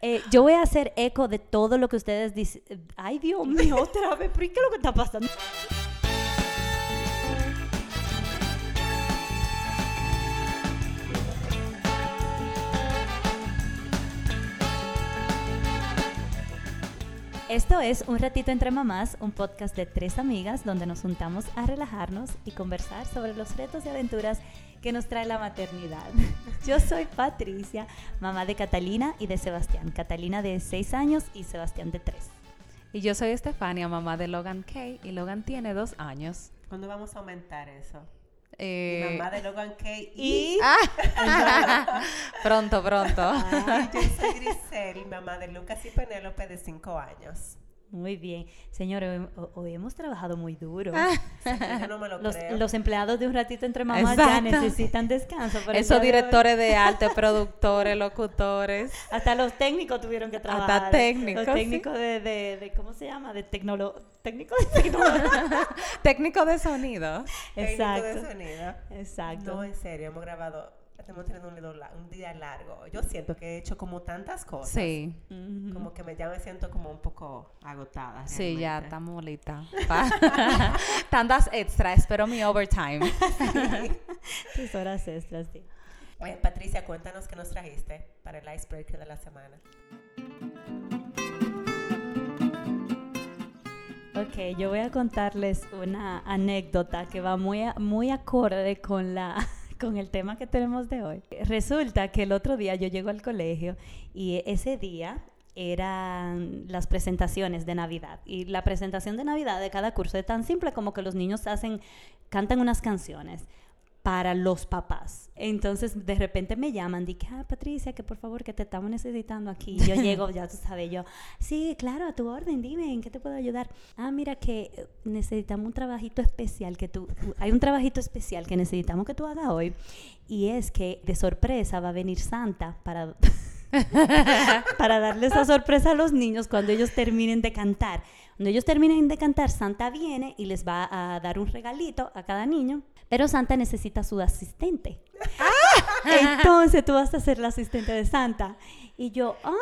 Eh, yo voy a hacer eco de todo lo que ustedes dicen. Ay, Dios mío, otra vez, ¿pero qué es lo que está pasando? Esto es Un Ratito Entre Mamás, un podcast de tres amigas donde nos juntamos a relajarnos y conversar sobre los retos y aventuras que nos trae la maternidad. Yo soy Patricia, mamá de Catalina y de Sebastián. Catalina de 6 años y Sebastián de 3. Y yo soy Estefania, mamá de Logan Kay, y Logan tiene dos años. ¿Cuándo vamos a aumentar eso? Eh, Mamá de Logan Kay Y... Ah, pronto, pronto. Ay, yo soy Grisel, mamá de Lucas y Penélope de 5 años. Muy bien. Señores, hoy, hoy hemos trabajado muy duro. Yo no me lo Los, creo. los empleados de Un Ratito Entre Mamás ya Exacto. necesitan descanso. Esos de directores de arte, productores, locutores. Hasta los técnicos tuvieron que trabajar. técnicos, Los sí. técnicos de, de, de- ¿cómo se llama? De tecnolo... Técnicos de tecnología. Técnico de sonido. Técnico de Exacto. sonido. Exacto. No, en serio, hemos grabado, estamos teniendo un, un día largo. Yo siento que he hecho como tantas cosas. Sí. Como que me, ya me siento como un poco agotada. sí, ya estamos molita. Pa- Tantas extras, espero mi overtime. Tus horas extras, sí. Oye, Patricia, cuéntanos qué nos trajiste para el icebreaker de la semana. Ok, yo voy a contarles una anécdota que va muy, a- muy acorde con, la, con el tema que tenemos de hoy. Resulta que el otro día yo llego al colegio y ese día eran las presentaciones de Navidad. Y la presentación de Navidad de cada curso es tan simple como que los niños hacen, cantan unas canciones para los papás. Entonces, de repente me llaman, dije, ah, Patricia, que por favor, que te estamos necesitando aquí. Yo llego, ya tú sabes, yo, sí, claro, a tu orden, dime, ¿en qué te puedo ayudar? Ah, mira que eh, necesitamos un trabajito especial que tú, hay un trabajito especial que necesitamos que tú hagas hoy. Y es que de sorpresa va a venir Santa para... para darle esa sorpresa a los niños cuando ellos terminen de cantar. Cuando ellos terminen de cantar, Santa viene y les va a dar un regalito a cada niño, pero Santa necesita su asistente. Entonces tú vas a ser la asistente de Santa. Y yo, ah,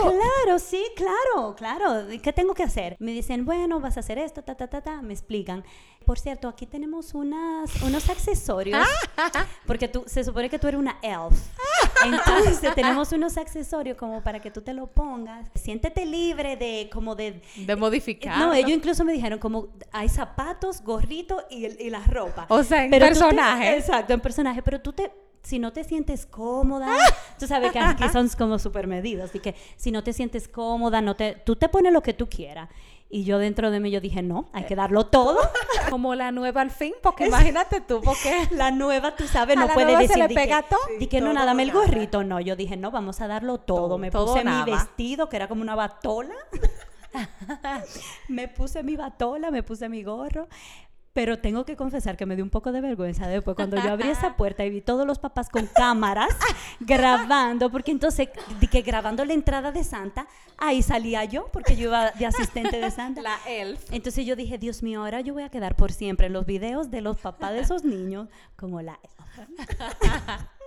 claro, sí, claro, claro. ¿Y ¿Qué tengo que hacer? Me dicen, bueno, vas a hacer esto, ta, ta, ta, ta. Me explican. Por cierto, aquí tenemos unas, unos accesorios. Porque tú, se supone que tú eres una elf. Entonces tenemos unos accesorios como para que tú te lo pongas. Siéntete libre de como de... De modificar. No, ellos incluso me dijeron como hay zapatos, gorrito y, y la ropa. O sea, en Pero te- personaje. exacto, en personaje. Pero tú te, si no te sientes cómoda, tú sabes que aquí son como súper medidos. Así que si no te sientes cómoda, no te, tú te pones lo que tú quieras. Y yo dentro de mí yo dije, no, hay que darlo todo. Como la nueva al fin, porque imagínate tú, porque La nueva, tú sabes, A no la puede nueva se decir le di que- pega todo. di que no, Todo nada, dame el gorrito. No, yo dije, no, vamos a darlo todo. Todo, me todo puse nada. mi vestido, que era como una batola. me puse mi batola, me puse mi gorro. Pero tengo que confesar que me dio un poco de vergüenza después cuando yo abrí esa puerta y vi todos los papás con cámaras grabando, porque entonces, que grabando la entrada de Santa, ahí salía yo, porque yo iba de asistente de Santa. la elf. Entonces yo dije, Dios mío, ahora yo voy a quedar por siempre en los videos de los papás de esos niños como la...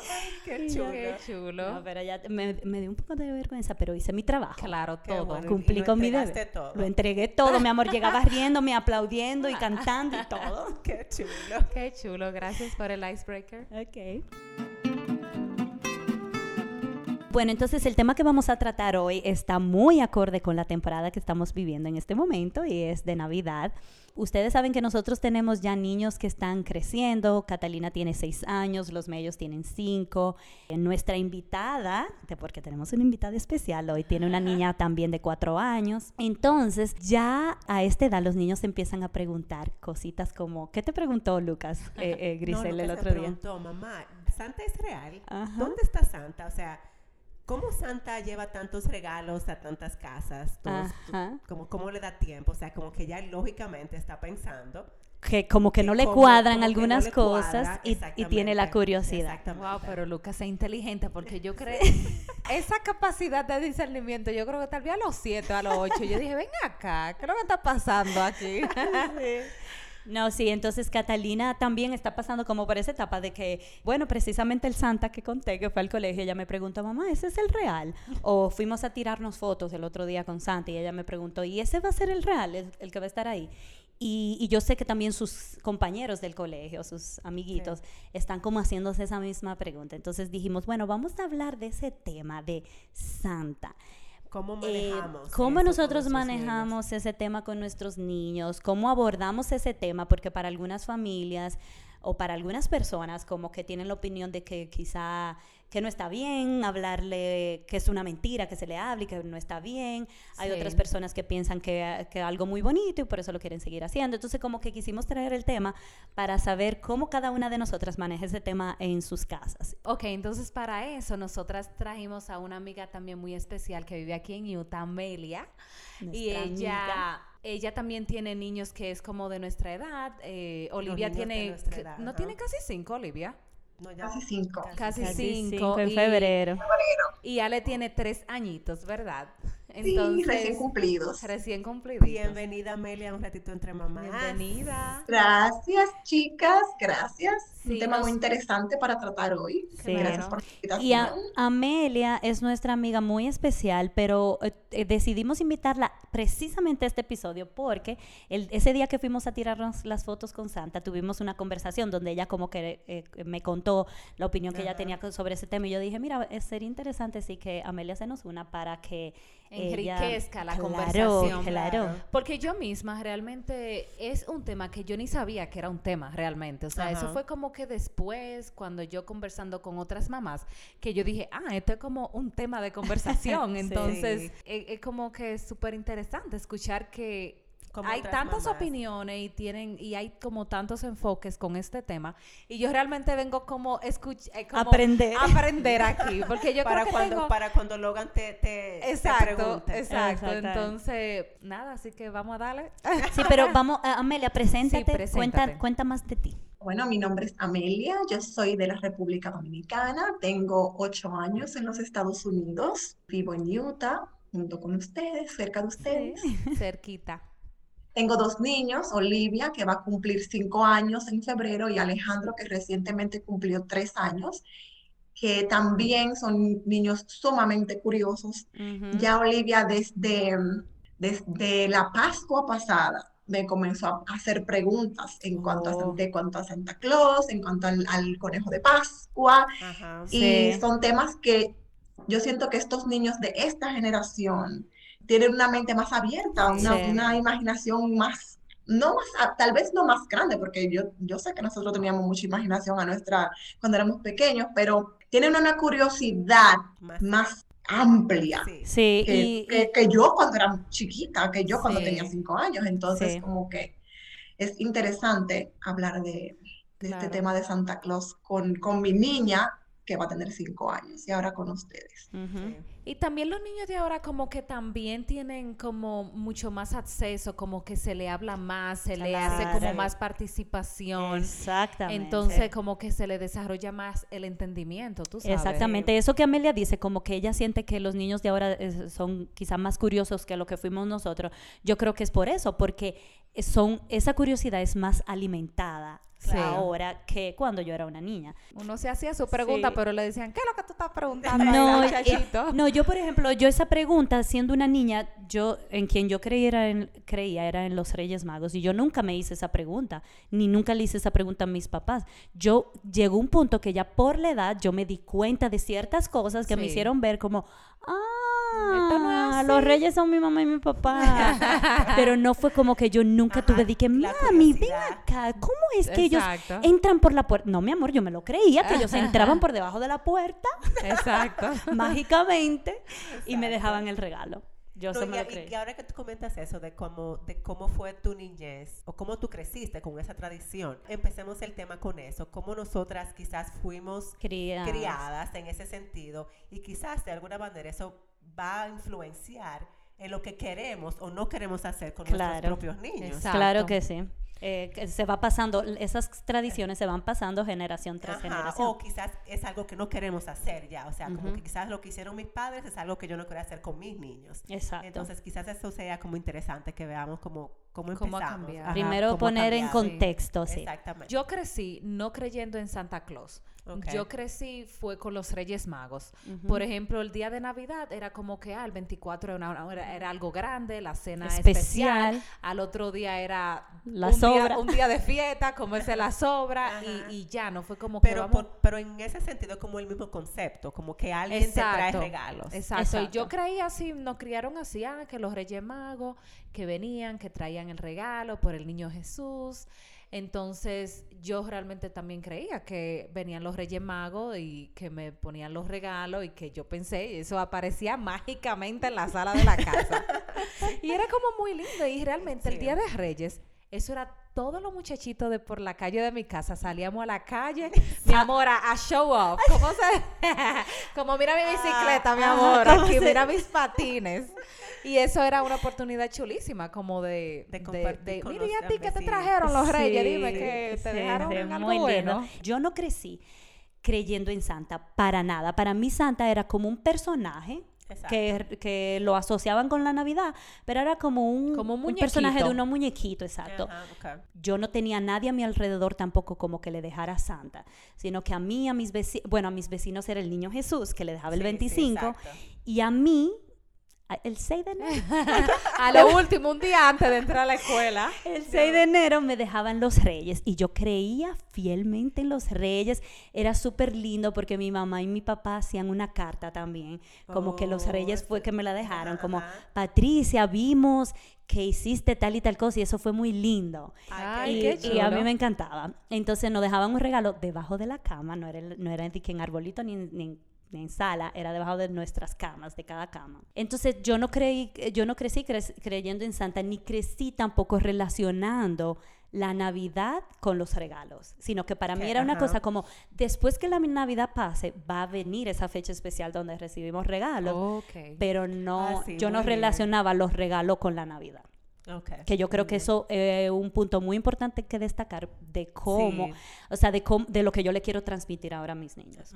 Qué chulo. Qué chulo. No, pero ya me, me dio un poco de vergüenza, pero hice mi trabajo. Claro, Qué todo. bueno. Cumplí con mi deber. todo. Lo entregué todo, mi amor. Llegaba riéndome, aplaudiendo y cantando y todo. Qué chulo. Qué chulo, gracias por el icebreaker. Ok. Bueno, entonces el tema que vamos a tratar hoy está muy acorde con la temporada que estamos viviendo en este momento y es de Navidad. Ustedes saben que nosotros tenemos ya niños que están creciendo. Catalina tiene seis años, los medios tienen cinco. Eh, Nuestra invitada, porque tenemos una invitada especial hoy, tiene una niña también de cuatro años. Entonces, ya a esta edad los niños empiezan a preguntar cositas como, ¿qué te preguntó Lucas, eh, eh, Grisel, No, el otro día? preguntó, mamá, ¿Santa es real? Ajá. ¿Dónde está Santa? O sea, ¿cómo Santa lleva tantos regalos a tantas casas? Todos- Ajá. como, ¿Cómo le da tiempo? O sea, como que ya lógicamente está pensando. que como que no le como- cuadran como que no algunas le cosas cuadra, y, y tiene la curiosidad. Exactamente. Wow, pero Lucas es inteligente porque yo creo esa capacidad de discernimiento, yo creo que tal vez a los 7 a los 8, yo dije, ven acá, ¿qué es lo que está pasando aquí? No, sí, entonces Catalina también está pasando como por esa etapa de que, bueno, precisamente el Santa que conté que fue al colegio, ella me preguntó, mamá, ¿ese es el real? O fuimos a tirarnos fotos el otro día con Santa y ella me preguntó, ¿y ese va a ser el real, el, el que va a estar ahí? Y, y yo sé que también sus compañeros del colegio, sus amiguitos, están como haciéndose esa misma pregunta. Entonces dijimos, bueno, vamos a hablar de ese tema de Santa. ¿Cómo Eh, manejamos? ¿Cómo eso con nosotros manejamos ese tema con nuestros niños? ¿Cómo abordamos ese tema? Porque para algunas familias o para algunas personas como que tienen la opinión de que quizá que no está bien hablarle, que es una mentira que se le hable y que no está bien. Hay Sí. otras personas que piensan que, que algo muy bonito y por eso lo quieren seguir haciendo. Entonces como que quisimos traer el tema para saber cómo cada una de nosotras maneja ese tema en sus casas. Ok, entonces para eso nosotras trajimos a una amiga también muy especial que vive aquí en Utah, Amelia. y Nuestra ella, amiga. ella también tiene niños que es como de nuestra edad. eh, Olivia tiene, edad, no ajá. tiene casi cinco, Olivia. No, ya- Casi cinco. Casi, Casi cinco. en y- febrero. Y Ale tiene tres añitos, ¿verdad? Sí, recién cumplidos. Recién cumpliditos. Bienvenida, Amelia, un ratito entre mamás. Bienvenida. Gracias, chicas, gracias. Sí, Un tema nos- muy interesante para tratar hoy. Sí. Gracias por la invitación. Y a- Amelia es nuestra amiga muy especial, pero eh, eh, decidimos invitarla precisamente a este episodio porque el- ese día que fuimos a tirarnos las fotos con Santa tuvimos una conversación donde ella como que eh, me contó la opinión que ella tenía sobre ese tema y yo dije, mira, sería interesante sí que Amelia se nos una para que ella- Enriquezca la conversación. Claro, Porque yo misma realmente es un tema que yo ni sabía que era un tema realmente. O sea, eso fue como que después, cuando yo conversando con otras mamás, que yo dije, ah, esto es como un tema de conversación. Sí. Entonces, es, es como que es súper interesante escuchar que Como hay tantas mamás. opiniones y tienen y hay como tantos enfoques con este tema y yo realmente vengo como escuchar Aprender. aprender aquí porque yo para creo que cuando tengo- para cuando Logan te, te, te Exacto, pregunte. exacto. Entonces, nada, así que vamos a darle. Sí, pero vamos, eh, Amelia, preséntate, preséntate. Cuenta, cuenta más de ti. Bueno, mi nombre es Amelia, yo soy de la República Dominicana, tengo ocho años en los Estados Unidos, vivo en Utah, junto con ustedes, cerca de ustedes. Cerquita. Tengo dos niños, Olivia, que va a cumplir cinco años en febrero, y Alejandro, que recientemente cumplió tres años, que también son niños sumamente curiosos. Ya Olivia desde, desde la Pascua pasada me comenzó a hacer preguntas en cuanto a, Oh. De cuanto a Santa Claus, en cuanto al, al conejo de Pascua, Ajá. y Sí. son temas que yo siento que estos niños de esta generación tienen una mente más abierta, una, Sí. una imaginación más, no más, a- tal vez no más grande, porque yo, yo sé que nosotros teníamos mucha imaginación a nuestra, cuando éramos pequeños, pero tienen una curiosidad Más- más amplia Sí. Sí, que, y, que- que yo cuando era chiquita, que yo cuando Sí. tenía cinco años. Entonces, Sí. como que es interesante hablar de, de Claro. este tema de Santa Claus con, con mi niña, que va a tener cinco años, y ahora con ustedes. ujú. Sí. Y también los niños de ahora como que también tienen como mucho más acceso, como que se le habla más, se le hace como más participación. Exactamente. Entonces como que se le desarrolla más el entendimiento, tú sabes. Exactamente, eso que Amelia dice, como que ella siente que los niños de ahora eh, son quizá más curiosos que lo que fuimos nosotros, yo creo que es por eso, porque son, esa curiosidad es más alimentada Sí. ahora que cuando yo era una niña. Uno se hacía su pregunta, Sí. pero le decían, ¿qué es lo que tú estás preguntando? No, muchachito?" no, yo por ejemplo, yo esa pregunta, siendo una niña, yo en quien yo creía, en, creía era en los Reyes Magos y yo nunca me hice esa pregunta, ni nunca le hice esa pregunta a mis papás. Yo llegó un punto que ya por la edad yo me di cuenta de ciertas cosas que me hicieron ver como, No ah, así". los Reyes son mi mamá y mi papá. Pero no fue como que yo nunca Ajá, tuve, dije, mami, ven acá, ¿cómo es que ellos entran por la puerta? No, mi amor, yo me lo creía, que ellos entraban por debajo de la puerta Exacto. mágicamente y me dejaban el regalo. Yo No, se me y, lo y- creí. y ahora que tú comentas eso de cómo, de cómo fue tu niñez o cómo tú creciste con esa tradición, empecemos el tema con eso, cómo nosotras quizás fuimos Criadas. criadas en ese sentido y quizás de alguna manera eso va a influenciar en lo que queremos o no queremos hacer con Claro. nuestros propios niños. Exacto. Claro que sí. Eh, que se va pasando, esas tradiciones se van pasando generación tras Ajá, generación. O quizás es algo que no queremos hacer ya, o sea, como Ujú. que quizás lo que hicieron mis padres es algo que yo no quiero hacer con mis niños. Exacto. Entonces quizás eso sea como interesante que veamos como cómo Cómo cambiado. Ajá, Primero cómo poner en cambiado. contexto, sí. Exactamente. Yo crecí no creyendo en Santa Claus. Yo crecí fue con los Reyes Magos. Por ejemplo, el día de Navidad era como que ah, el 24 era, una- era- era algo grande, la cena Especial. especial. Al otro día era La un, sobra. Día, un día de fiesta, comerse la sobra y, y ya, no fue como que pero, vamos- por- pero en ese sentido como el mismo concepto, como que alguien te trae regalos. Exacto. Y yo Exacto. creía así, nos criaron así, ah, que los Reyes Magos que venían, que traían el regalo por el niño Jesús. Entonces yo realmente también creía que venían los Reyes Magos y que me ponían los regalos y que yo pensé, eso aparecía mágicamente en la sala de la casa. y era como muy lindo y realmente el. Día de Reyes, eso era todos los muchachitos de por la calle de mi casa. Salíamos a la calle, mi amor, a, show off. ¿Cómo se...? como mira mi bicicleta, mi amor. ¿cómo Aquí, se- mira mis patines. Y eso era una oportunidad chulísima, como de... De compartir de, con mira, ¿y a ti qué te vecinos". trajeron los reyes? Sí, Dime que te sí, dejaron sí, algo muy lindo. Yo no crecí creyendo en Santa para nada. Para mí Santa era como un personaje. Que, que lo asociaban con la Navidad, pero era como un, Como un un personaje de muñequito. unos muñequitos, exacto. Ajá, ok. Yo no tenía a nadie a mi alrededor tampoco como que le dejara Santa, sino que a mí, a mis vecinos, bueno, a mis vecinos era el niño Jesús, que le dejaba el Sí, sí, 25, exacto. y a mí, el 6 de enero, A lo último, un día antes de entrar a la escuela. El 6 de enero me dejaban los reyes y yo creía fielmente en los reyes. Era súper lindo porque mi mamá y mi papá hacían una carta también, como que los Oh, reyes fue que me la dejaron, Ajá, como. Patricia, vimos que hiciste tal y tal cosa y eso fue muy lindo. Ay, y, qué y a mí me encantaba. Entonces nos dejaban un regalo debajo de la cama, no era, no era en arbolito ni en, ni en- ni en sala, era debajo de nuestras camas, de cada cama. Entonces yo no creí, yo no crecí cre- creyendo en Santa, ni crecí tampoco relacionando la Navidad con los regalos, sino que para mí era una ajá. cosa como, después que la Navidad pase, va a venir esa fecha especial donde recibimos regalos, pero no, Ah, sí, yo no bien. relacionaba los regalos con la Navidad. Que yo creo que eso es un punto muy importante que destacar de cómo, Sí. o sea, de, cómo, de lo que yo le quiero transmitir ahora a mis niños.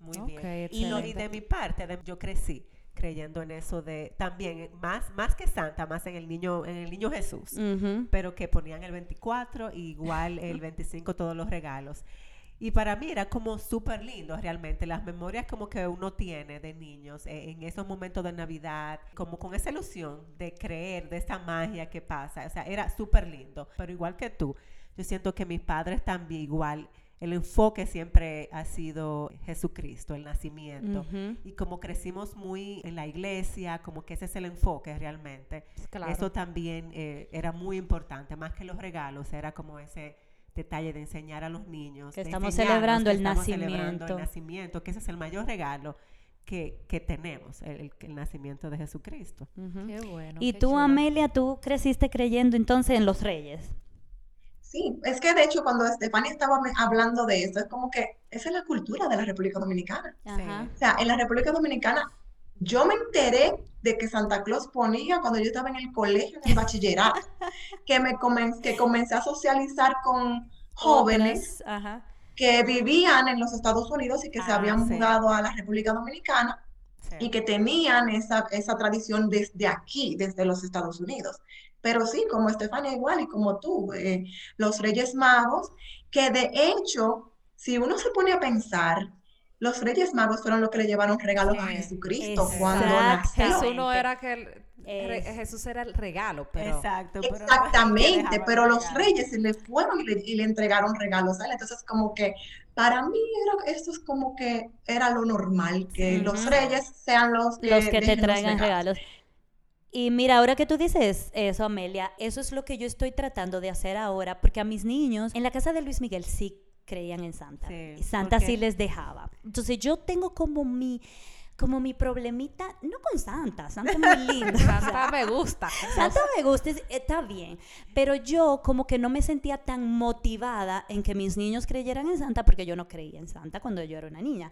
Muy bien. Y, lo- y de mi parte, de- yo crecí creyendo en eso de también eh, más más que Santa, más en el niño en el niño Jesús, pero que ponían el 24 y igual el 25 todos los regalos. Y para mí era como súper lindo realmente, las memorias como que uno tiene de niños eh, en esos momentos de Navidad, como con esa ilusión de creer, de esa magia que pasa, o sea, era súper lindo. Pero igual que tú, yo siento que mis padres también igual, el enfoque siempre ha sido Jesucristo, el nacimiento. Y como crecimos muy en la iglesia, como que ese es el enfoque realmente. Claro. Eso también eh, era muy importante, más que los regalos, era como ese detalle de enseñar a los niños. Que estamos celebrando que el estamos celebrando nacimiento. el nacimiento, que ese es el mayor regalo que, que tenemos, el, el- nacimiento de Jesucristo. Qué bueno. Y qué tú, chulo. Amelia, tú creciste creyendo entonces en los reyes. Sí, es que de hecho cuando Estefania estaba hablando de esto, es como que esa es la cultura de la República Dominicana. Ajá. O sea, en la República Dominicana, yo me enteré de que Santa Claus ponía cuando yo estaba en el colegio, en el bachillerato, que me comen- que comencé a socializar con jóvenes ajá. que vivían en los Estados Unidos y que se Ah, habían sí. mudado a la República Dominicana Sí. y que tenían esa, esa tradición desde aquí, desde los Estados Unidos. Pero sí, como Estefania igual y como tú, eh, los Reyes Magos, que de hecho, si uno se pone a pensar, los Reyes Magos fueron los que le llevaron regalos a Jesucristo cuando exacto. nació. Jesús no era que el, re- Es- Jesús era el regalo, pero Exacto. pero Exactamente, dejaban pero los regalos. reyes se le fueron y le, y le entregaron regalos a él. Entonces, como que para mí era, esto es como que era lo normal, que los reyes sean los que, los que te traigan regalos. Y mira, ahora que tú dices eso, Amelia, eso es lo que yo estoy tratando de hacer ahora, porque a mis niños en la casa de Luis Miguel sí creían en Santa. Sí, y Santa sí les dejaba. Entonces yo tengo como mi como mi problemita, no con Santa, Santa es muy o sea, Santa me gusta. Santa me gusta, es- está bien, pero yo como que no me sentía tan motivada en que mis niños creyeran en Santa porque yo no creía en Santa cuando yo era una niña.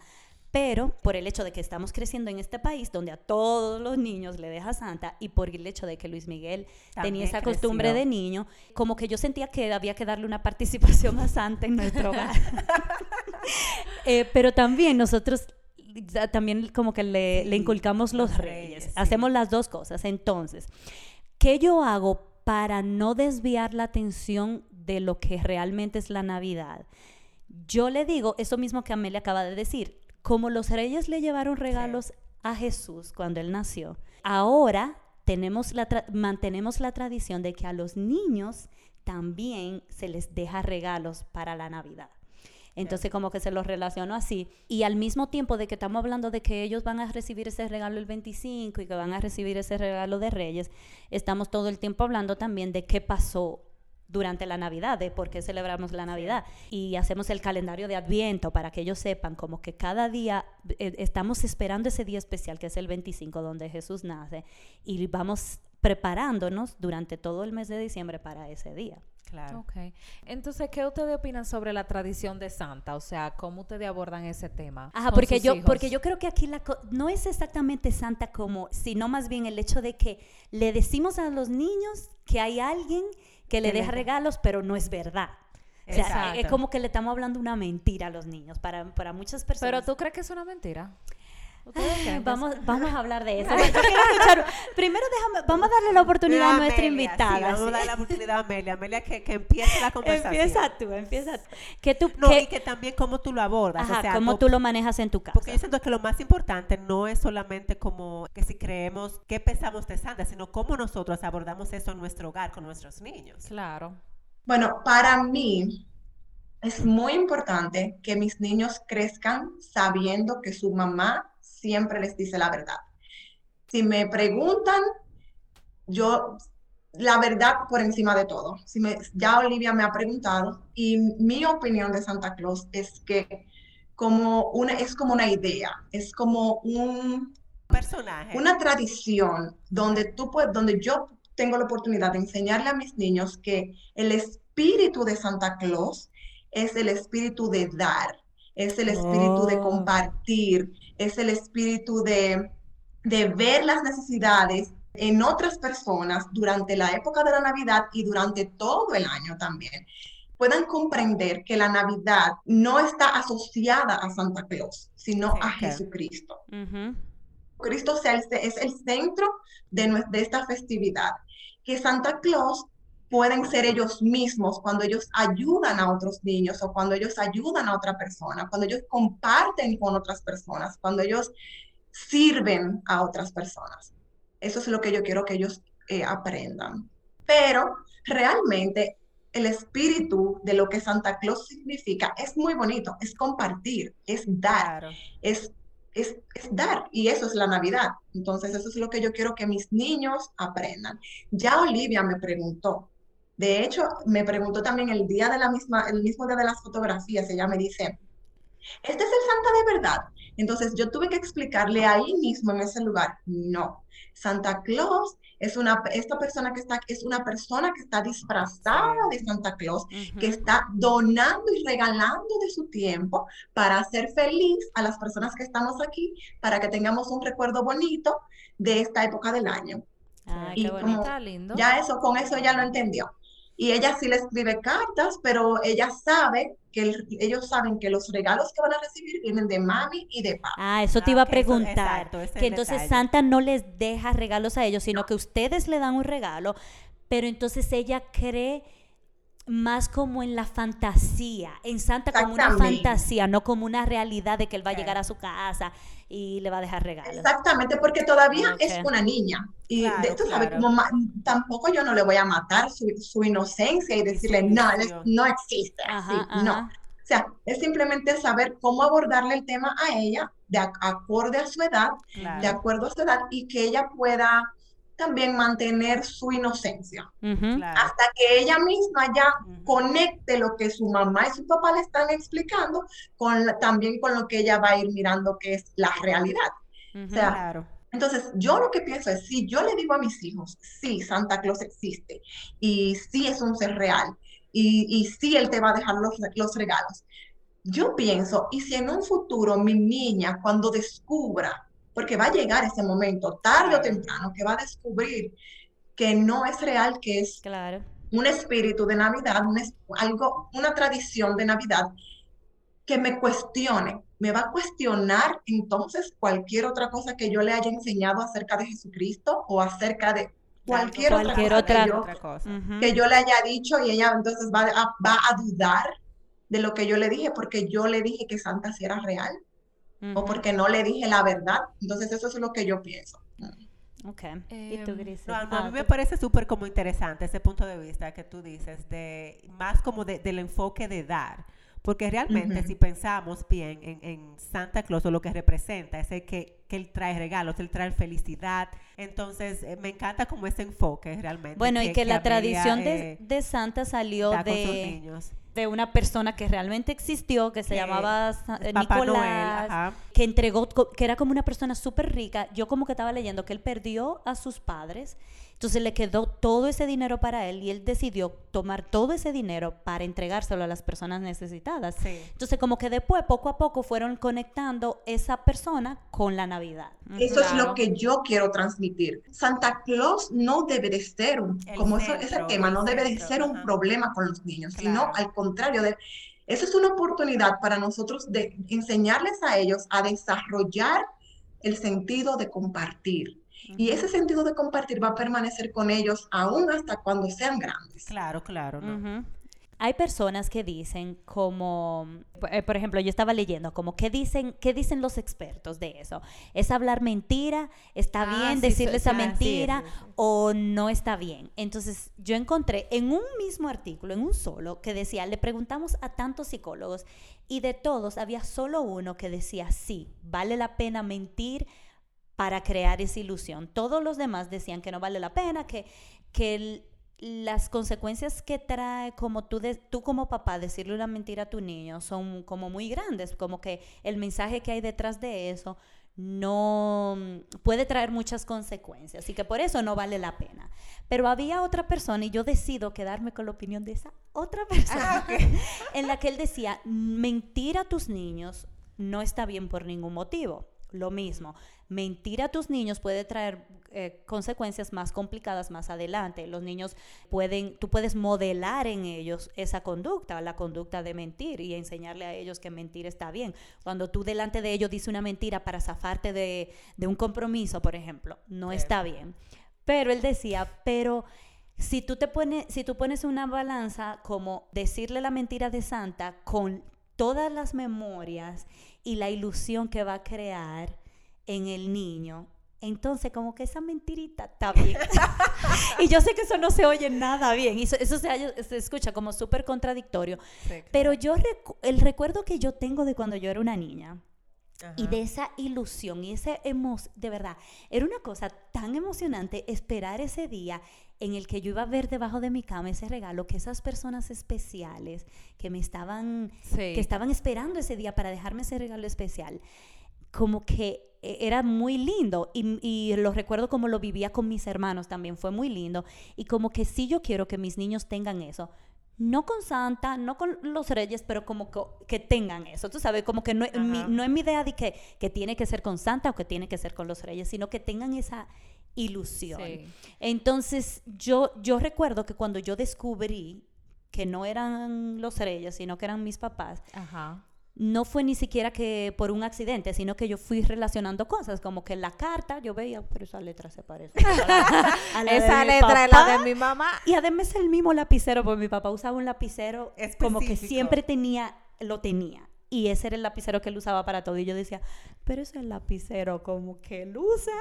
Pero por el hecho de que estamos creciendo en este país donde a todos los niños le deja Santa y por el hecho de que Luis Miguel tenía esa costumbre creció. de niño, como que yo sentía que había que darle una participación a Santa en nuestro hogar. Eh, pero también nosotros también como que le, le inculcamos los, los reyes. reyes, sí. Hacemos las dos cosas. Entonces, ¿qué yo hago para no desviar la atención de lo que realmente es la Navidad, yo le digo eso mismo que Amelia acaba de decir, como los reyes le llevaron regalos a Jesús cuando él nació, ahora tenemos la mantenemos la tradición de que a los niños también se les deja regalos para la Navidad. Entonces como que se los relaciono así. Y al mismo tiempo de que estamos hablando de que ellos van a recibir ese regalo el 25 y que van a recibir ese regalo de Reyes, estamos todo el tiempo hablando también de qué pasó durante la Navidad, de por qué celebramos la Navidad. Y hacemos el calendario de Adviento para que ellos sepan como que cada día eh, estamos esperando ese día especial que es el 25 donde Jesús nace y vamos preparándonos durante todo el mes de diciembre para ese día. Claro. Ok. Entonces, ¿qué ustedes opinan sobre la tradición de Santa? O sea, ¿cómo ustedes abordan ese tema? Ajá, porque yo, porque yo creo que aquí la no es exactamente Santa como, sino más bien el hecho de que le decimos a los niños que hay alguien que le deja regalos, pero no es verdad. O sea, es como que le estamos hablando una mentira a los niños, para, para muchas personas. ¿Pero tú crees que es una mentira? Vamos, vamos a hablar de eso. primero déjame, vamos a darle la oportunidad a, nuestra invitada. vamos a darle la oportunidad a Amelia. Amelia, que, que empiece la conversación. Empieza tú, empieza tú. Que tú no, y que también cómo tú lo abordas. o sea, cómo tú lo manejas en tu casa. Porque yo siento que lo más importante no es solamente como que si creemos qué pensamos de Santa, sino cómo nosotros abordamos eso en nuestro hogar con nuestros niños. Claro. Bueno, para mí, es muy importante que mis niños crezcan sabiendo que su mamá siempre les dice la verdad. Si me preguntan, yo, la verdad por encima de todo. Si me, ya Olivia me ha preguntado y mi opinión de Santa Claus es que como una, es como una idea, es como un personaje, una tradición donde tú puedes, donde yo tengo la oportunidad de enseñarle a mis niños que el espíritu de Santa Claus es el espíritu de dar, es el espíritu de oh. compartir, es el espíritu de, ver las necesidades en otras personas durante la época de la Navidad y durante todo el año también puedan comprender que la Navidad no está asociada a Santa Claus, sino a Jesucristo. Cristo es el centro de, de, esta festividad. Que Santa Claus pueden ser ellos mismos cuando ellos ayudan a otros niños o cuando ellos ayudan a otra persona, cuando ellos comparten con otras personas, cuando ellos sirven a otras personas. Eso es lo que yo quiero que ellos eh, aprendan. Pero realmente el espíritu de lo que Santa Claus significa es muy bonito, es compartir, es dar, es, es, es, dar, y eso es la Navidad. Entonces, eso es lo que yo quiero que mis niños aprendan. Ya Olivia me preguntó, de hecho, me preguntó también el día de la misma, el mismo día de las fotografías, ella me dice, ¿este es el Santa de verdad? Entonces yo tuve que explicarle ahí mismo en ese lugar, no, Santa Claus es una, esta persona que está, es una persona que está disfrazada de Santa Claus, que está donando y regalando de su tiempo para hacer feliz a las personas que estamos aquí, para que tengamos un recuerdo bonito de esta época del año. y qué lindo. Ya eso, con eso ya lo entendió. Y ella sí le escribe cartas, pero ella sabe que ellos saben que los regalos que van a recibir vienen de mami y de papá. Ah, eso te iba a ah, preguntar. que entonces Santa no les deja regalos a ellos, sino que ustedes le dan un regalo, pero entonces ella cree más como en la fantasía, en Santa como una fantasía, no como una realidad de que él va a llegar a su casa y le va a dejar regalos. Exactamente, porque todavía es una niña. Y de esto sabe, como tampoco yo no le voy a matar su, inocencia y decirle, no, no existe. No. O sea, es simplemente saber cómo abordarle el tema a ella, de acorde a su edad, de acuerdo a su edad, y que ella pueda también mantener su inocencia. Hasta que ella misma ya conecte lo que su mamá y su papá le están explicando con también con lo que ella va a ir mirando que es la realidad. claro. Entonces, yo lo que pienso es, si yo le digo a mis hijos, sí, Santa Claus existe y sí es un ser real y, y sí él te va a dejar los, los regalos, yo pienso, y si en un futuro mi niña cuando descubra porque va a llegar ese momento, tarde o temprano, que va a descubrir que no es real, que es claro. un espíritu de Navidad, un, algo, una tradición de Navidad que me cuestione, me va a cuestionar entonces cualquier otra cosa que yo le haya enseñado acerca de Jesucristo o acerca de cualquier, Cualquier otra, otra- cosa que yo- cosa. Que yo le haya dicho y ella entonces va a, va a dudar de lo que yo le dije porque yo le dije que Santa sí era real o porque no le dije la verdad. Entonces eso es lo que yo pienso. Ok. ¿Y tú, Gris? No, no, a Ah, mí me tú- parece súper como interesante ese punto de vista que tú dices, de más como de- del enfoque de dar. Porque realmente si pensamos bien en, en Santa Claus o lo que representa, es el que, que él trae regalos, él trae felicidad. Entonces eh, me encanta como ese enfoque realmente. Bueno, y que la Amelia, tradición de, eh, de Santa salió da con sus de, niños. De una persona que realmente existió, que se llamaba eh, Noel, Nicolás, que entregó, que era como una persona súper rica. Yo como que estaba leyendo que él perdió a sus padres, entonces le quedó todo ese dinero para él y él decidió tomar todo ese dinero para entregárselo a las personas necesitadas. Sí. Entonces como que después, poco a poco, fueron conectando esa persona con la Navidad. Eso es Claro. lo que yo quiero transmitir. Santa Claus no debe de ser un, El como eso- centro, ese tema, no debe de centro, ser un ajá. problema con los niños, Claro. sino al contrario, de, eso es una oportunidad para nosotros de enseñarles a ellos a desarrollar el sentido de compartir. Y ese sentido de compartir va a permanecer con ellos aún hasta cuando sean grandes. Claro, claro, ¿no? Ujú. Hay personas que dicen como, eh, por ejemplo, yo estaba leyendo como qué dicen, qué dicen los expertos de eso. ¿Es hablar mentira? ¿Está Ah, bien sí, decirle sí, esa sí, sí, mentira sí, sí. o no está bien? Entonces, yo encontré en un mismo artículo, en un solo, que decía, le preguntamos a tantos psicólogos y de todos había solo uno que decía, sí, vale la pena mentir para crear esa ilusión. Todos los demás decían que no vale la pena, que, que el- las consecuencias que trae como tú, de- tú como papá decirle una mentira a tu niño son como muy grandes, como que el mensaje que hay detrás de eso no puede traer muchas consecuencias y que por eso no vale la pena. Pero había otra persona y yo decido quedarme con la opinión de esa otra persona en la que él decía, mentir a tus niños no está bien por ningún motivo. Lo mismo, mentir a tus niños puede traer eh, consecuencias más complicadas más adelante. Los niños pueden, tú puedes modelar en ellos esa conducta, la conducta de mentir y enseñarle a ellos que mentir está bien. Cuando tú delante de ellos dices una mentira para zafarte de, de un compromiso, por ejemplo, no Sí. está bien. Pero él decía, pero si tú te pones, si tú pones una balanza como decirle la mentira de Santa con todas las memorias y la ilusión que va a crear en el niño, entonces como que esa mentirita está bien. y yo sé que eso no se oye nada bien, y eso, eso se, escucha como súper contradictorio, Sí, pero yo recu- el recuerdo que yo tengo de cuando yo era una niña, y de esa ilusión y ese emo de verdad, era una cosa tan emocionante esperar ese día en el que yo iba a ver debajo de mi cama ese regalo que esas personas especiales que me estaban Sí. que estaban esperando ese día para dejarme ese regalo especial, como que eh, era muy lindo y, y lo recuerdo como lo vivía con mis hermanos también, fue muy lindo y como que sí yo quiero que mis niños tengan eso. No con Santa, no con los reyes, pero como que, que tengan eso. Tú sabes, como que no, mi- no es mi idea de que, que tiene que ser con Santa o que tiene que ser con los reyes, sino que tengan esa ilusión. Sí. Entonces, yo, yo recuerdo que cuando yo descubrí que no eran los reyes, sino que eran mis papás, Ajá. no fue ni siquiera que por un accidente, sino que yo fui relacionando cosas, como que la carta, yo veía, pero esa letra se parece a la, a la de Esa letra es la papá". de mi mamá. Y además es el mismo lapicero, porque mi papá usaba un lapicero como que siempre tenía, lo tenía. Y ese era el lapicero que él usaba para todo. Y yo decía, pero ese lapicero como que él usa.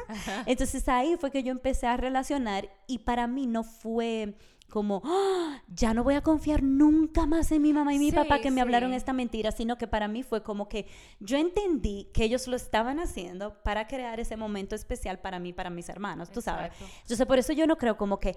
Entonces ahí fue que yo empecé a relacionar y para mí no fue como, "Ah, ya no voy a confiar nunca más en mi mamá y mi Sí, papá que me hablaron esta mentira, sino que para mí fue como que yo entendí que ellos lo estaban haciendo para crear ese momento especial para mí, para mis hermanos, tú sabes. Entonces por eso yo no creo como que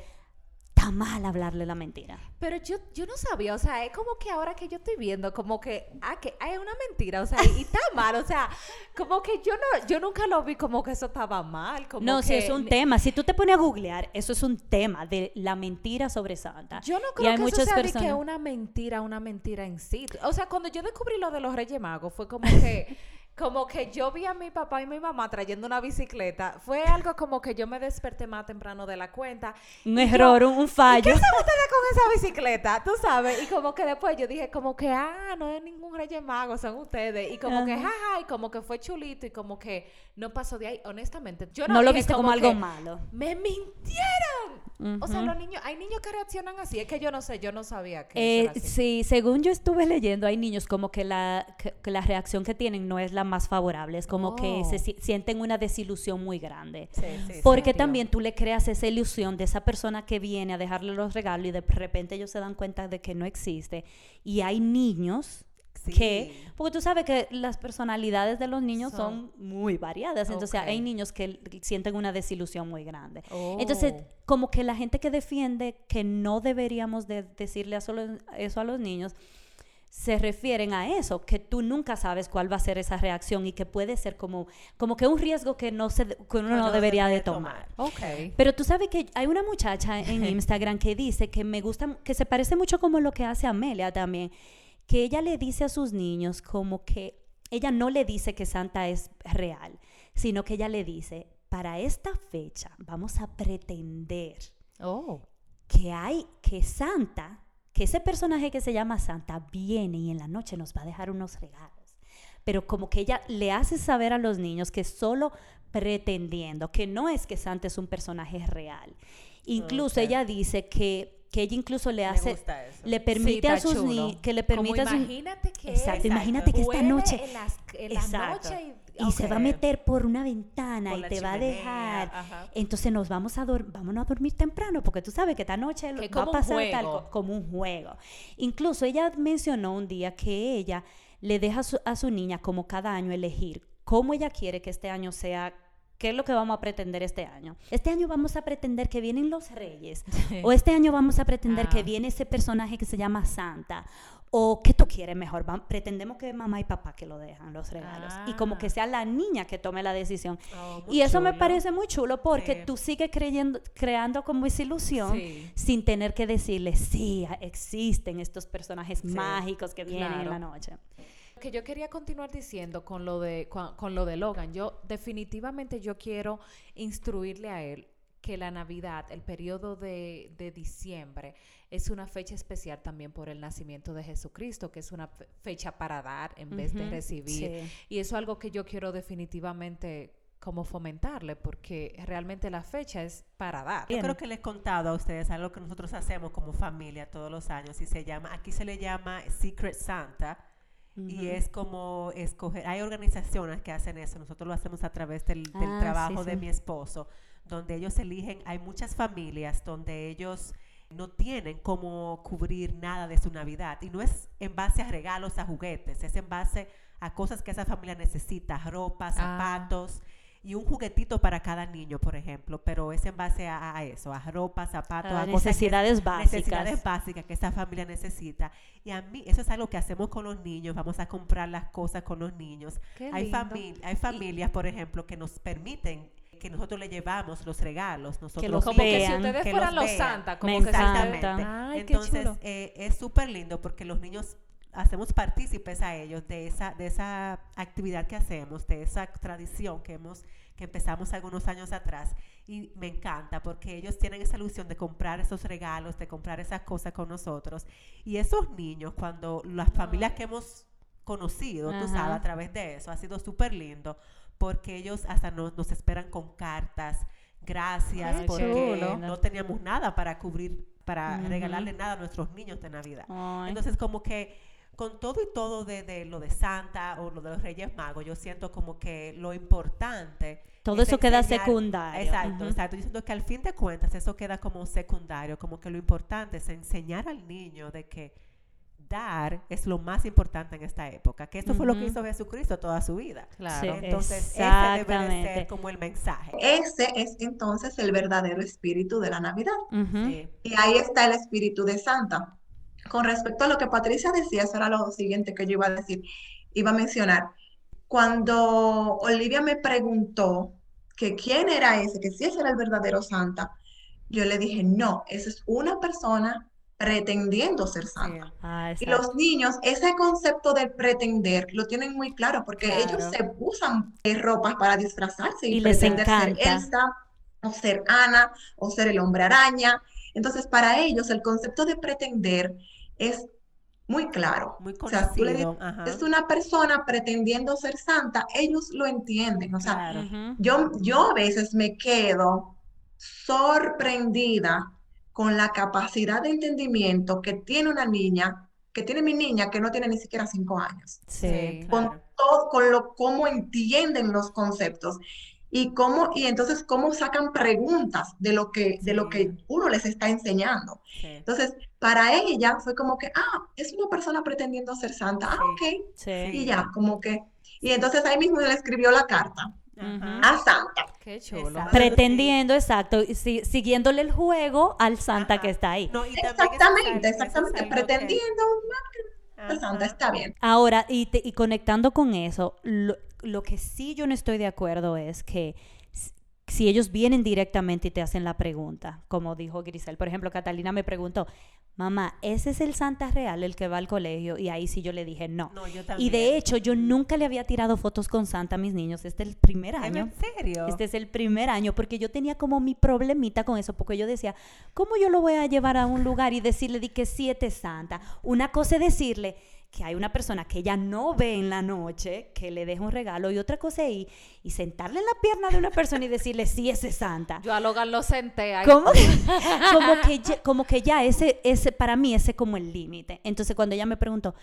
está mal hablarle la mentira. Pero yo, yo no sabía, o sea, es como que ahora que yo estoy viendo, como que, ah, que hay una mentira, o sea, y, está mal, o sea, como que yo no, yo nunca lo vi como que eso estaba mal, como No, que... sí, es un tema. Si tú te pones a googlear, eso es un tema de la mentira sobre Santa. Yo no Y creo hay que eso sea de personas- que una mentira, una mentira en sí. O sea, cuando yo descubrí lo de los Reyes Magos, fue como que, como que yo vi a mi papá y mi mamá trayendo una bicicleta. Fue algo como que yo me desperté más temprano de la cuenta. Un Y yo, error, un, un ¿Y fallo. qué hacen ustedes con esa bicicleta? Tú sabes. Y como que después yo dije, como que, ah, no es ningún Reyes Mago, son ustedes. Y como que, Ajá. jaja, y como que fue chulito y como que no pasó de ahí. Honestamente, yo no, No lo dije viste como algo que, malo. Me mintieron. O sea, los niños, hay niños que reaccionan así. Es que yo no sé, yo no sabía que Eh, así. sí, según yo estuve leyendo, hay niños como que la, que, que la reacción que tienen no es la más favorable, es como que se Oh. si- sienten una desilusión muy grande. Sí, sí, sí. Porque también tú le creas esa ilusión de esa persona que viene a dejarle los regalos y de repente ellos se dan cuenta de que no existe. Y hay niños Sí. que, porque tú sabes que las personalidades de los niños Son- son, muy variadas, entonces hay niños que sienten una desilusión muy grande. Entonces, Oh. como que la gente que defiende que no deberíamos de decirle eso a los niños, se refieren a eso, que tú nunca sabes cuál va a ser esa reacción y que puede ser como, como que un riesgo que, no se, que uno no debería de tomar. tomar. Ok. Pero tú sabes que hay una muchacha en Instagram que dice que me gusta, que se parece mucho como lo que hace Amelia también, que ella le dice a sus niños como que ella no le dice que Santa es real, sino que ella le dice, para esta fecha vamos a pretender Oh. que hay, que Santa, que ese personaje que se llama Santa viene y en la noche nos va a dejar unos regalos. Pero como que ella le hace saber a los niños que solo pretendiendo, que no es que Santa es un personaje real. Incluso ella dice que, que ella incluso le hace, le Sí, permite a sus niños, que le Como permite a sus imagínate que Exacto, imagínate que esta noche en las, en las Exacto. y, y se va a meter por una ventana Por y te va a dejar. ajá. Entonces nos vamos a dor- vámonos a dormir temprano porque tú sabes que esta noche Que va a pasar tal como un juego. Incluso ella mencionó un día que ella le deja su, a su niña como cada año elegir cómo ella quiere que este año sea. ¿Qué es lo que vamos a pretender este año? Este año vamos a pretender que vienen los reyes. o este año vamos a pretender que Ah. viene ese personaje que se llama Santa. O qué tú quieres mejor. Va- pretendemos que mamá y papá que lo dejan los regalos. Y como que Ah. sea la niña que tome la decisión. Oh, Y eso me parece muy chulo porque Sí. tú sigues creyendo, creando como esa ilusión Sí. sin tener que decirle, sí, existen estos personajes mágicos que vienen en la noche. Que yo quería continuar diciendo con lo de cua- con, lo de Logan, yo definitivamente yo quiero instruirle a él que la Navidad, el periodo de, de diciembre, es una fecha especial también por el nacimiento de Jesucristo, que es una fe- fecha para dar en vez de recibir. sí. Y eso es algo que yo quiero definitivamente como fomentarle, porque realmente la fecha es para dar. Yo creo que les he contado a ustedes algo que nosotros hacemos como familia todos los años y se llama, aquí se le llama Secret Santa y es como escoger, hay organizaciones que hacen eso, nosotros lo hacemos a través del, del Ah, trabajo sí, de sí. mi esposo, donde ellos eligen, hay muchas familias donde ellos no tienen cómo cubrir nada de su Navidad y no es en base a regalos, a juguetes, es en base a cosas que esa familia necesita, ropa, Ah. Y un juguetito para cada niño, por ejemplo, pero es en base a, a eso, a ropa, zapatos, A a cosas que- necesidades básicas. necesidades básicas que esa familia necesita. Y a mí, eso es algo que hacemos con los niños, vamos a comprar las cosas con los niños. Qué Hay, lindo. famili- hay familias, por ejemplo, que nos permiten que nosotros le llevamos los regalos, nosotros los Como que si vean, ustedes que fueran los los vean. Santa, Me como que si ustedes- Exactamente. Ay, qué Entonces, chulo. eh, es súper lindo porque los niños hacemos partícipes a ellos de esa, de esa actividad que hacemos, de esa tradición que hemos que empezamos algunos años atrás y me encanta porque ellos tienen esa ilusión de comprar esos regalos, de comprar esas cosas con nosotros y esos niños cuando las familias que hemos conocido, tú Ajá. sabes, a través de eso, ha sido súper lindo porque ellos hasta nos, nos esperan con cartas, gracias Ay, porque chulo. no teníamos nada para cubrir, para Ujú. regalarle nada a nuestros niños de Navidad. Ay. Entonces, como que con todo y todo de, de lo de Santa o lo de los Reyes Magos, yo siento como que lo importante. Todo es eso queda secundario. Exacto, Ujú. exacto. Yo siento que al fin de cuentas eso queda como secundario, como que lo importante es enseñar al niño de que dar es lo más importante en esta época, que eso fue lo que hizo Jesucristo toda su vida. Claro. Sí. Entonces, ese debe de ser como el mensaje. Ese es entonces el verdadero espíritu de la Navidad. Sí. Y ahí está el espíritu de Santa. Con respecto a lo que Patricia decía, eso era lo siguiente que yo iba a decir, iba a mencionar. Cuando Olivia me preguntó que quién era ese, que si ese era el verdadero Santa, yo le dije, no, esa es una persona pretendiendo ser Santa. Ah, Y los niños, ese concepto de pretender lo tienen muy claro porque Claro. ellos se usan ropas para disfrazarse y, Y pretender ser. Elsa o ser Ana o ser el hombre araña. Entonces, para ellos el concepto de pretender es muy claro. Muy O sea, tú le conocido. ajá. Es una persona pretendiendo ser santa, ellos lo entienden. O sea, Claro. Yo, yo a veces me quedo sorprendida con la capacidad de entendimiento que tiene una niña, que tiene mi niña, que no tiene ni siquiera cinco años. Sí. Con claro. todo, con lo, cómo entienden los conceptos y cómo, y entonces cómo sacan preguntas de lo que, de lo que uno les está enseñando. Sí. Entonces, para ella fue como que, ah, es una persona pretendiendo ser santa. Ah, ok. Sí. Y ya, como que, y entonces ahí mismo le escribió la carta Ajá. a Santa. Qué chulo. Exacto. Pretendiendo, exacto, y si- siguiéndole el juego al santa Ajá. que está ahí. No, y Exactamente, exactamente, algo que- pretendiendo ser santa, está bien. Ahora, y, te- y conectando con eso, lo, lo que sí yo no estoy de acuerdo es que si ellos vienen directamente y te hacen la pregunta, como dijo Grisel, por ejemplo, Catalina me preguntó, mamá, ¿ese es el Santa Real el que va al colegio? Y ahí sí yo le dije no. No, yo Y de hecho, yo nunca le había tirado fotos con Santa a mis niños. Este es el primer ¿Es año. ¿En serio? Este es el primer año porque yo tenía como mi problemita con eso, porque yo decía, ¿cómo yo lo voy a llevar a un lugar y decirle di que siete Santa? Una cosa es decirle que hay una persona que ella no ve en la noche, que le deja un regalo, y otra cosa ir y sentarle en la pierna de una persona y decirle, sí, ese es Santa. Yo a Logan lo senté ahí. ¿Cómo? como, que ya, como que ya ese, ese, para mí, ese es como el límite. Entonces, cuando ella me preguntó,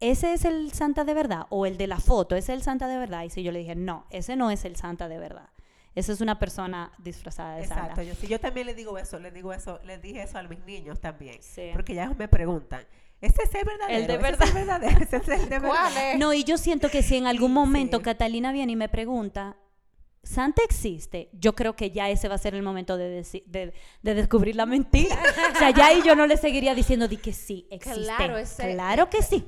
¿ese es el Santa de verdad? ¿O el de la foto? ¿Ese es el Santa de verdad? Y si yo le dije, no, ese no es el Santa de verdad. Esa es una persona disfrazada de Exacto, Santa. yo, sí, yo también le digo eso, le digo eso, les dije eso a mis niños también, Sí. porque ya ellos me preguntan, ¿ese es el verdadero? El de ¿Ese verdad. es el verdadero? ¿Ese es el de verdad? ¿Cuál es? No, y yo siento que si en algún momento Sí. Catalina viene y me pregunta, ¿Santa existe? Yo creo que ya ese va a ser el momento de, de, de descubrir la mentira. o sea, ya ahí yo no le seguiría diciendo di que sí, existe. Claro, ese- Claro que sí.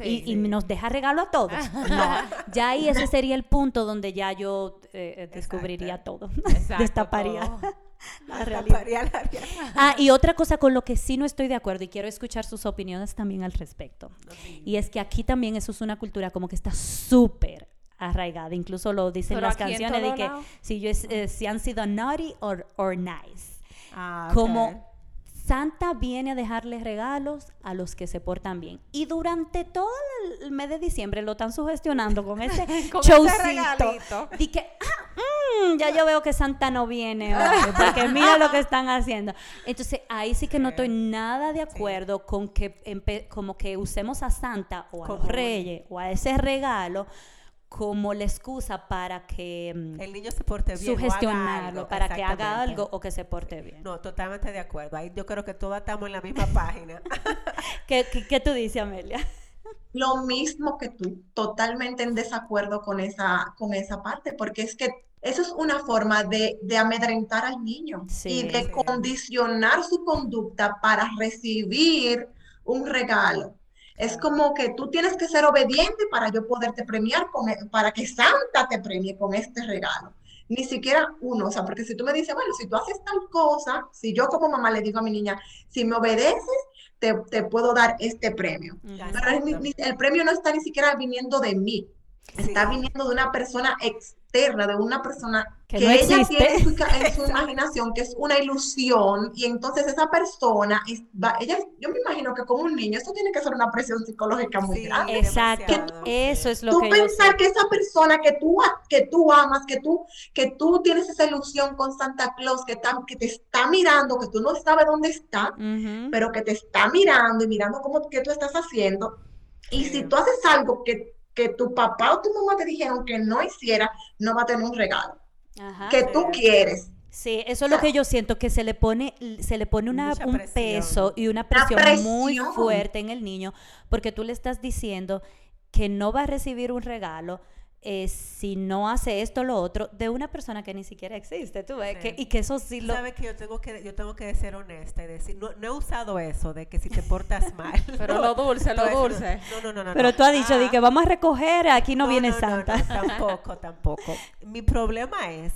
Sí, y, y nos deja regalo a todos. No, ya ahí ese sería el punto donde ya yo eh, eh, descubriría todo. Exacto, Destaparía todo. la realidad. La. Ah, y otra cosa con lo que sí no estoy de acuerdo y quiero escuchar sus opiniones también al respecto. Y es que aquí también eso es una cultura como que está súper arraigada. Incluso lo dicen Pero las canciones de que lado. si, yo es- eh, si han sido naughty or, or nice. Ah, Como. Santa viene a dejarle regalos a los que se portan bien. Y durante todo el- mes de diciembre lo están sugestionando con ese Con ese showcito. Y que, ah, mm, ya yo veo que Santa no viene hoy, porque mira lo que están haciendo. Entonces, ahí sí que no estoy nada de acuerdo con que como que usemos a Santa o a los reyes o a ese regalo como la excusa para que mm, El niño se porte bien. sugestionarlo, algo, para que haga algo o que se porte bien. No, totalmente de acuerdo. Ahí yo creo que todas estamos en la misma página. ¿Qué, qué, qué tú dices, Amelia? Lo mismo que tú, totalmente en desacuerdo con esa, con esa parte, porque es que eso es una forma de, de amedrentar al niño Sí. y de Sí. condicionar su conducta para recibir un regalo. Es como que tú tienes que ser obediente para yo poderte premiar con, e- para que Santa te premie con este regalo. Ni siquiera uno, o sea, porque si tú me dices, bueno, si tú haces tal cosa, si yo como mamá le digo a mi niña, si me obedeces, te, te puedo dar este premio. Pero es ni- ni- el premio no está ni siquiera viniendo de mí, está Sí. viniendo de una persona externa, de una persona Que que, no ella existe. tiene en su, ca- en su imaginación, que es una ilusión, y entonces esa persona, es- va- ella, yo me imagino que como un niño, esto tiene que ser una presión psicológica muy Sí, grande. Exacto, eso es lo Tú que yo pensar sé. que esa persona que tú, que tú amas, que tú, que tú tienes esa ilusión con Santa Claus, que, está- que te está mirando, que tú no sabes dónde está, pero que te está mirando y mirando cómo que tú estás haciendo. Y Sí. si tú haces algo que, que tu papá o tu mamá te dijeron que no hiciera, no va a tener un regalo Ajá. que tú quieres. Sí, eso es lo que yo siento, que se le pone, se le pone una, un peso y una presión, muy presión. fuerte en el niño, porque tú le estás diciendo que no va a recibir un regalo eh, si no hace esto o lo otro de una persona que ni siquiera existe, tú ves, Sí. que, y que eso sí lo... Sabes que yo tengo que yo tengo que ser honesta y decir, no, no he usado eso de que si te portas mal. Pero No, lo dulce, lo dulce. No, no, no, no. Pero no. tú has dicho, di Ah, que vamos a recoger, aquí no, viene Santa. tampoco, tampoco. Mi problema es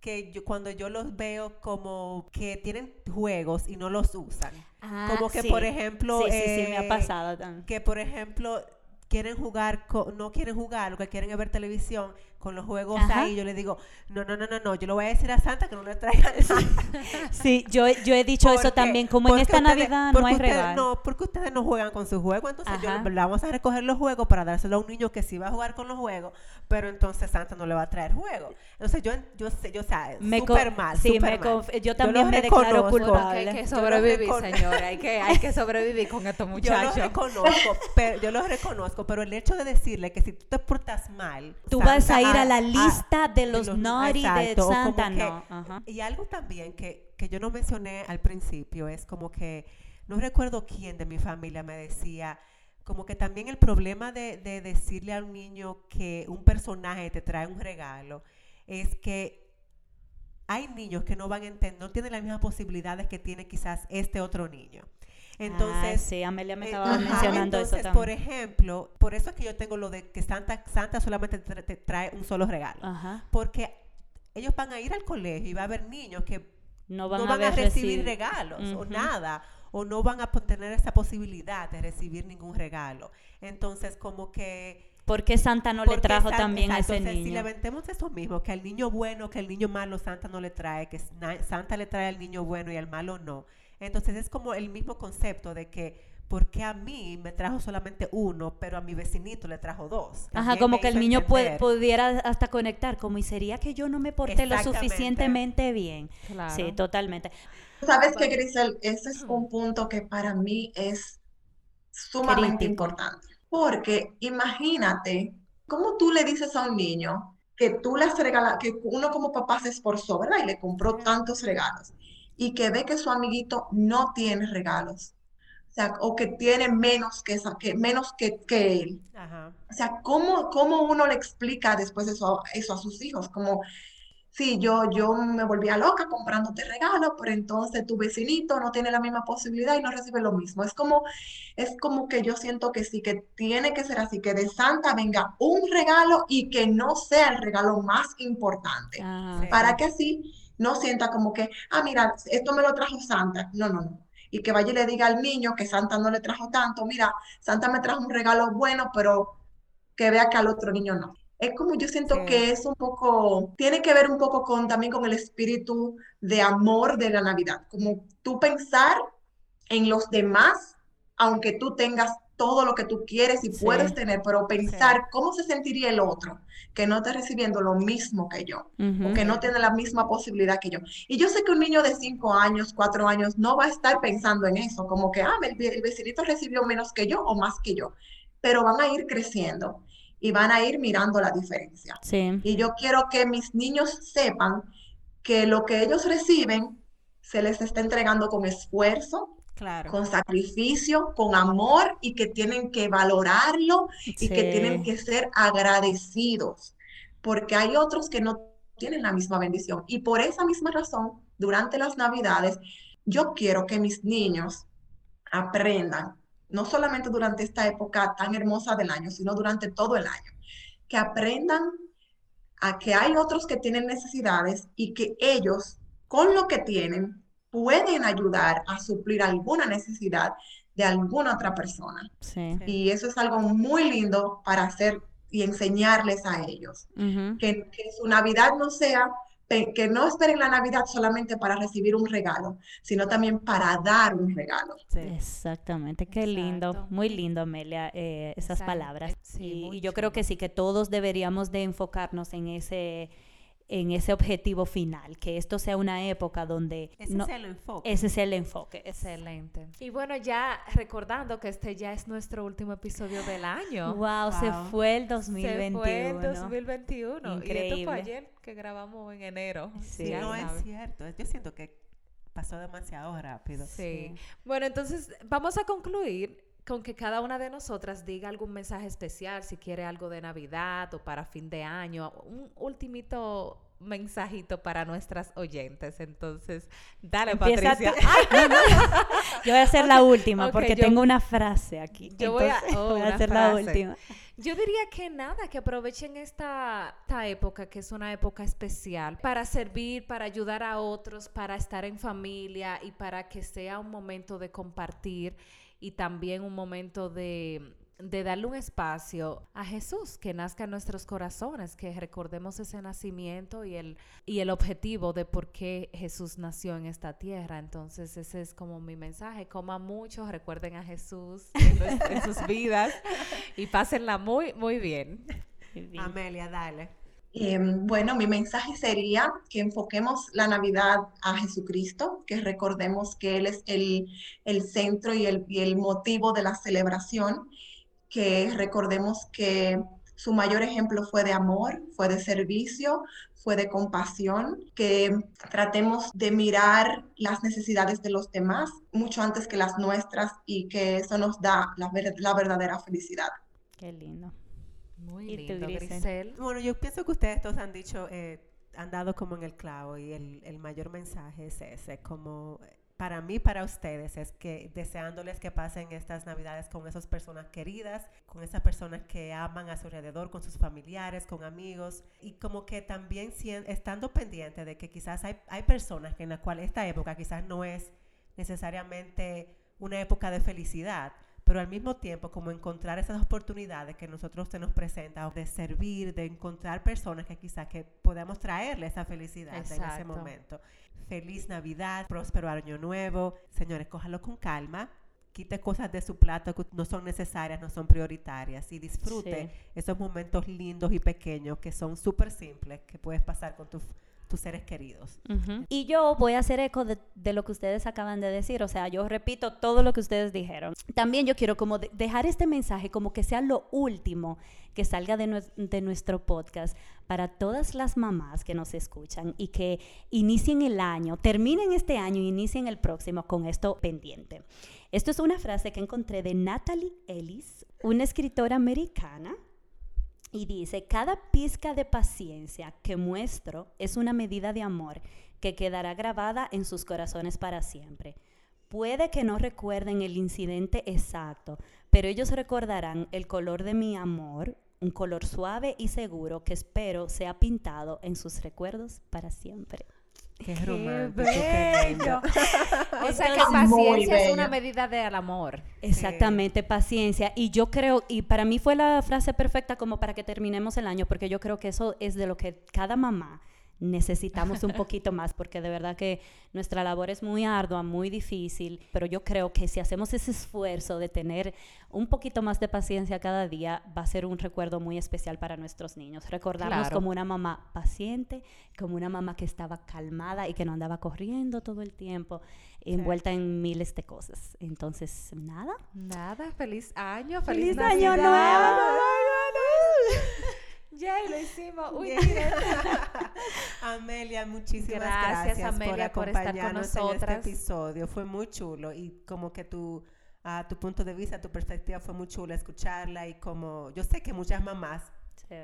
que yo, cuando yo los veo como que tienen juegos y no los usan. Ah, como que, sí. por ejemplo, Sí, sí, sí, me ha eh, pasado también. que por ejemplo quieren jugar, no quieren jugar, lo que quieren es ver televisión, con los juegos Ajá. ahí, yo le digo, no, no, no, no, no, yo le voy a decir a Santa que no le traiga nada. Sí, yo, yo he dicho eso también, como en esta ustedes- Navidad no hay ustedes regalo. No, porque ustedes no juegan con sus juegos, entonces yo Ajá. le vamos a recoger los juegos para dárselo a un niño que sí va a jugar con los juegos, pero entonces Santa no le va a traer juegos. Entonces yo, yo sé, yo sé, Me co- súper mal, sí, súper me mal. conf- yo también lo me declaro culpable. Hay que Yo lo sobrevivir, recono- señora. Hay que, hay que sobrevivir con estos Yo lo muchachos. reconozco, pero yo lo reconozco, pero el hecho de decirle que si tú te portas mal, Tú vas a Santa ir a la lista de los naughty de exacto, Santa, que- no. Y algo también que, que yo no mencioné al principio es como que no recuerdo quién de mi familia me decía como que también el problema de, de decirle a un niño que un personaje te trae un regalo es que hay niños que no van a entender, no tienen las mismas posibilidades que tiene quizás este otro niño. Entonces, Ah, sí, Amelia me eh, ajá, entonces, eso por ejemplo, por eso es que yo tengo lo de que Santa, Santa solamente te, te trae un solo regalo. Ajá. Porque ellos van a ir al colegio y va a haber niños que No van, no a, van a, recibir reci- regalos o nada, o no van a tener esa posibilidad de recibir ningún regalo. Entonces, como que... ¿Por qué Santa no le porque trajo Santa- también a exacto, ese entonces, Si niño? le vendemos eso mismo, que al niño bueno, que al niño malo Santa no le trae, que Santa le trae al niño bueno y al malo no. Entonces es como el mismo concepto de que, ¿por qué a mí me trajo solamente uno, pero a mi vecinito le trajo dos? Ajá, como que el niño puede, pudiera hasta conectar, como y sería que yo no me porté lo suficientemente bien. Claro. Sí, totalmente. ¿Sabes qué, Grisel? Ese es un punto que para mí es sumamente Crítico. importante. Porque imagínate, ¿cómo tú le dices a un niño que tú le has regalado, que uno como papá se esforzó, ¿verdad? Y le compró tantos regalos. Y que ve que su amiguito no tiene regalos. O sea, o que tiene menos que, esa- que, menos que, que él. Ajá. O sea, ¿cómo, cómo uno le explica después eso, eso a sus hijos? Como, sí, yo, yo me volvía loca comprándote regalos, pero entonces tu vecinito no tiene la misma posibilidad y no recibe lo mismo. Es como, es como que yo siento que sí, que tiene que ser así, que de Santa venga un regalo y que no sea el regalo más importante. Ajá. Sí. Para que así no sienta como que, ah, mira, esto me lo trajo Santa. No, no, no. Y que vaya y le diga al niño que Santa no le trajo tanto, mira, Santa me trajo un regalo bueno, pero que vea que al otro niño no. Es como yo siento Sí. que es un poco, tiene que ver un poco con también con el espíritu de amor de la Navidad, como tú pensar en los demás, aunque tú tengas todo lo que tú quieres y Sí. puedes tener, pero pensar cómo se sentiría el otro que no está recibiendo lo mismo que yo o que no tiene la misma posibilidad que yo. Y yo sé que un niño de 5 años, 4 años, no va a estar pensando en eso, como que, ah, el, ve- el vecinito recibió menos que yo o más que yo, pero van a ir creciendo y van a ir mirando la diferencia. Sí. Y yo quiero que mis niños sepan que lo que ellos reciben se les está entregando con esfuerzo, Claro. con sacrificio, con amor y que tienen que valorarlo y que tienen que ser agradecidos, porque hay otros que no tienen la misma bendición. Y por esa misma razón, durante las Navidades, yo quiero que mis niños aprendan, no solamente durante esta época tan hermosa del año, sino durante todo el año, que aprendan a que hay otros que tienen necesidades y que ellos, con lo que tienen, pueden ayudar a suplir alguna necesidad de alguna otra persona. Sí. Y eso es algo muy lindo para hacer y enseñarles a ellos. Que, que su Navidad no sea, que no esperen la Navidad solamente para recibir un regalo, sino también para dar un regalo. Sí. Exactamente, qué lindo, Exacto. muy lindo, Amelia, eh, esas Exacto. palabras. Sí, y, yo creo que sí, que todos deberíamos de enfocarnos en ese, en ese objetivo final, que esto sea una época donde Ese no- es el enfoque. ese es el enfoque. es- Excelente. Y bueno, ya recordando que este ya es nuestro último episodio del año. Wow, se fue el Se 2021. fue el 2021. Y esto Increíble. fue ayer que grabamos en enero. Sí. ya no es cierto. Yo siento que pasó demasiado rápido. Sí. Bueno, entonces vamos a concluir con que cada una de nosotras diga algún mensaje especial, si quiere algo de Navidad o para fin de año, un ultimito mensajito para nuestras oyentes. Entonces, dale, Empieza Patricia. tú. Ay, no, no. Yo voy a hacer la última porque yo- tengo una frase aquí. yo voy a- oh, voy a una hacer la última. Yo diría que nada, que aprovechen esta, esta época, que es una época especial, para servir, para ayudar a otros, para estar en familia y para que sea un momento de compartir y también un momento de de darle un espacio a Jesús, que nazca en nuestros corazones, que recordemos ese nacimiento y el, y el objetivo de por qué Jesús nació en esta tierra. Entonces ese es como mi mensaje. Coman mucho, recuerden a Jesús en, en sus vidas y pásenla muy. Muy bien. Amelia, dale. Eh, bueno, mi mensaje sería que enfoquemos la Navidad a Jesucristo, que recordemos que Él es el, el centro y el, el motivo de la celebración, que recordemos que su mayor ejemplo fue de amor, fue de servicio, fue de compasión, que tratemos de mirar las necesidades de los demás mucho antes que las nuestras y que eso nos da la, la verdadera felicidad. Qué lindo. Muy ¿Y lindo, Grisel? Grisel. Bueno, yo pienso que ustedes todos han dicho, eh, han dado como en el clavo y el, el mayor mensaje es ese, como para mí, para ustedes, es que deseándoles que pasen estas navidades con esas personas queridas, con esas personas que aman a su alrededor, con sus familiares, con amigos, y como que también estando pendiente de que quizás hay, hay personas que en la cual esta época quizás no es necesariamente una época de felicidad, pero al mismo tiempo como encontrar esas oportunidades que nosotros se nos presentan de servir, de encontrar personas que quizás que podamos traerle esa felicidad en ese momento. Feliz Navidad, próspero año nuevo. Señores, cójalo con calma. Quite cosas de su plato que no son necesarias, no son prioritarias y disfrute Sí. esos momentos lindos y pequeños que son súper simples que puedes pasar con tus, tus seres queridos. Y yo voy a hacer eco de, de lo que ustedes acaban de decir, o sea, yo repito todo lo que ustedes dijeron. También yo quiero como de- dejar este mensaje como que sea lo último que salga de, de nuestro podcast para todas las mamás que nos escuchan y que inicien el año, terminen este año y inicien el próximo con esto pendiente. Esto es una frase que encontré de Natalie Ellis, una escritora americana y dice, cada pizca de paciencia que muestro es una medida de amor que quedará grabada en sus corazones para siempre. Puede que no recuerden el incidente exacto, pero ellos recordarán el color de mi amor, un color suave y seguro que espero sea pintado en sus recuerdos para siempre. Qué, ¡Qué romántico, qué lindo. O sea que paciencia es una medida del amor. Exactamente, paciencia. Y yo creo, y para mí fue la frase perfecta como para que terminemos el año, porque yo creo que eso es de lo que cada mamá necesitamos un poquito más, porque de verdad que nuestra labor es muy ardua, muy difícil, pero yo creo que si hacemos ese esfuerzo de tener un poquito más de paciencia cada día, va a ser un recuerdo muy especial para nuestros niños. Recordarnos Claro. como una mamá paciente, como una mamá que estaba calmada y que no andaba corriendo todo el tiempo, envuelta en miles de cosas. Entonces, nada. Nada, feliz año, ¡Feliz feliz, año nuevo! Ya lo hicimos. Uy. Amelia, muchísimas Gracias, gracias, Amelia, por por estar con acompañarnos en este episodio. Fue muy chulo y como que tu, ah, tu punto de vista, tu perspectiva fue muy chula escucharla y como yo sé que muchas mamás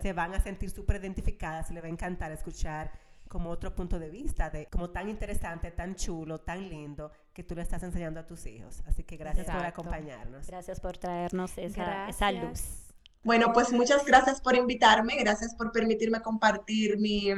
se van a sentir súper identificadas y les va a encantar escuchar como otro punto de vista, de como tan interesante, tan chulo, tan lindo que tú le estás enseñando a tus hijos. Así que gracias por acompañarnos. Gracias por traernos esa, luz. Bueno, pues muchas gracias por invitarme, gracias por permitirme compartir mi,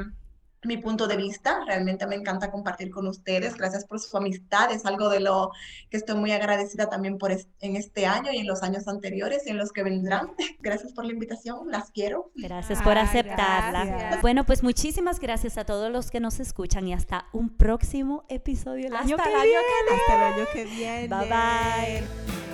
mi punto de vista. Realmente me encanta compartir con ustedes. Gracias por su amistad. Es algo de lo que estoy muy agradecida también por es- en este año y en los años anteriores y en los que vendrán. Gracias por la invitación. Las quiero. Gracias por aceptarla. gracias. Bueno, pues muchísimas gracias a todos los que nos escuchan y hasta un próximo episodio el año Hasta que el año viene. que Hasta el año que viene. Bye bye.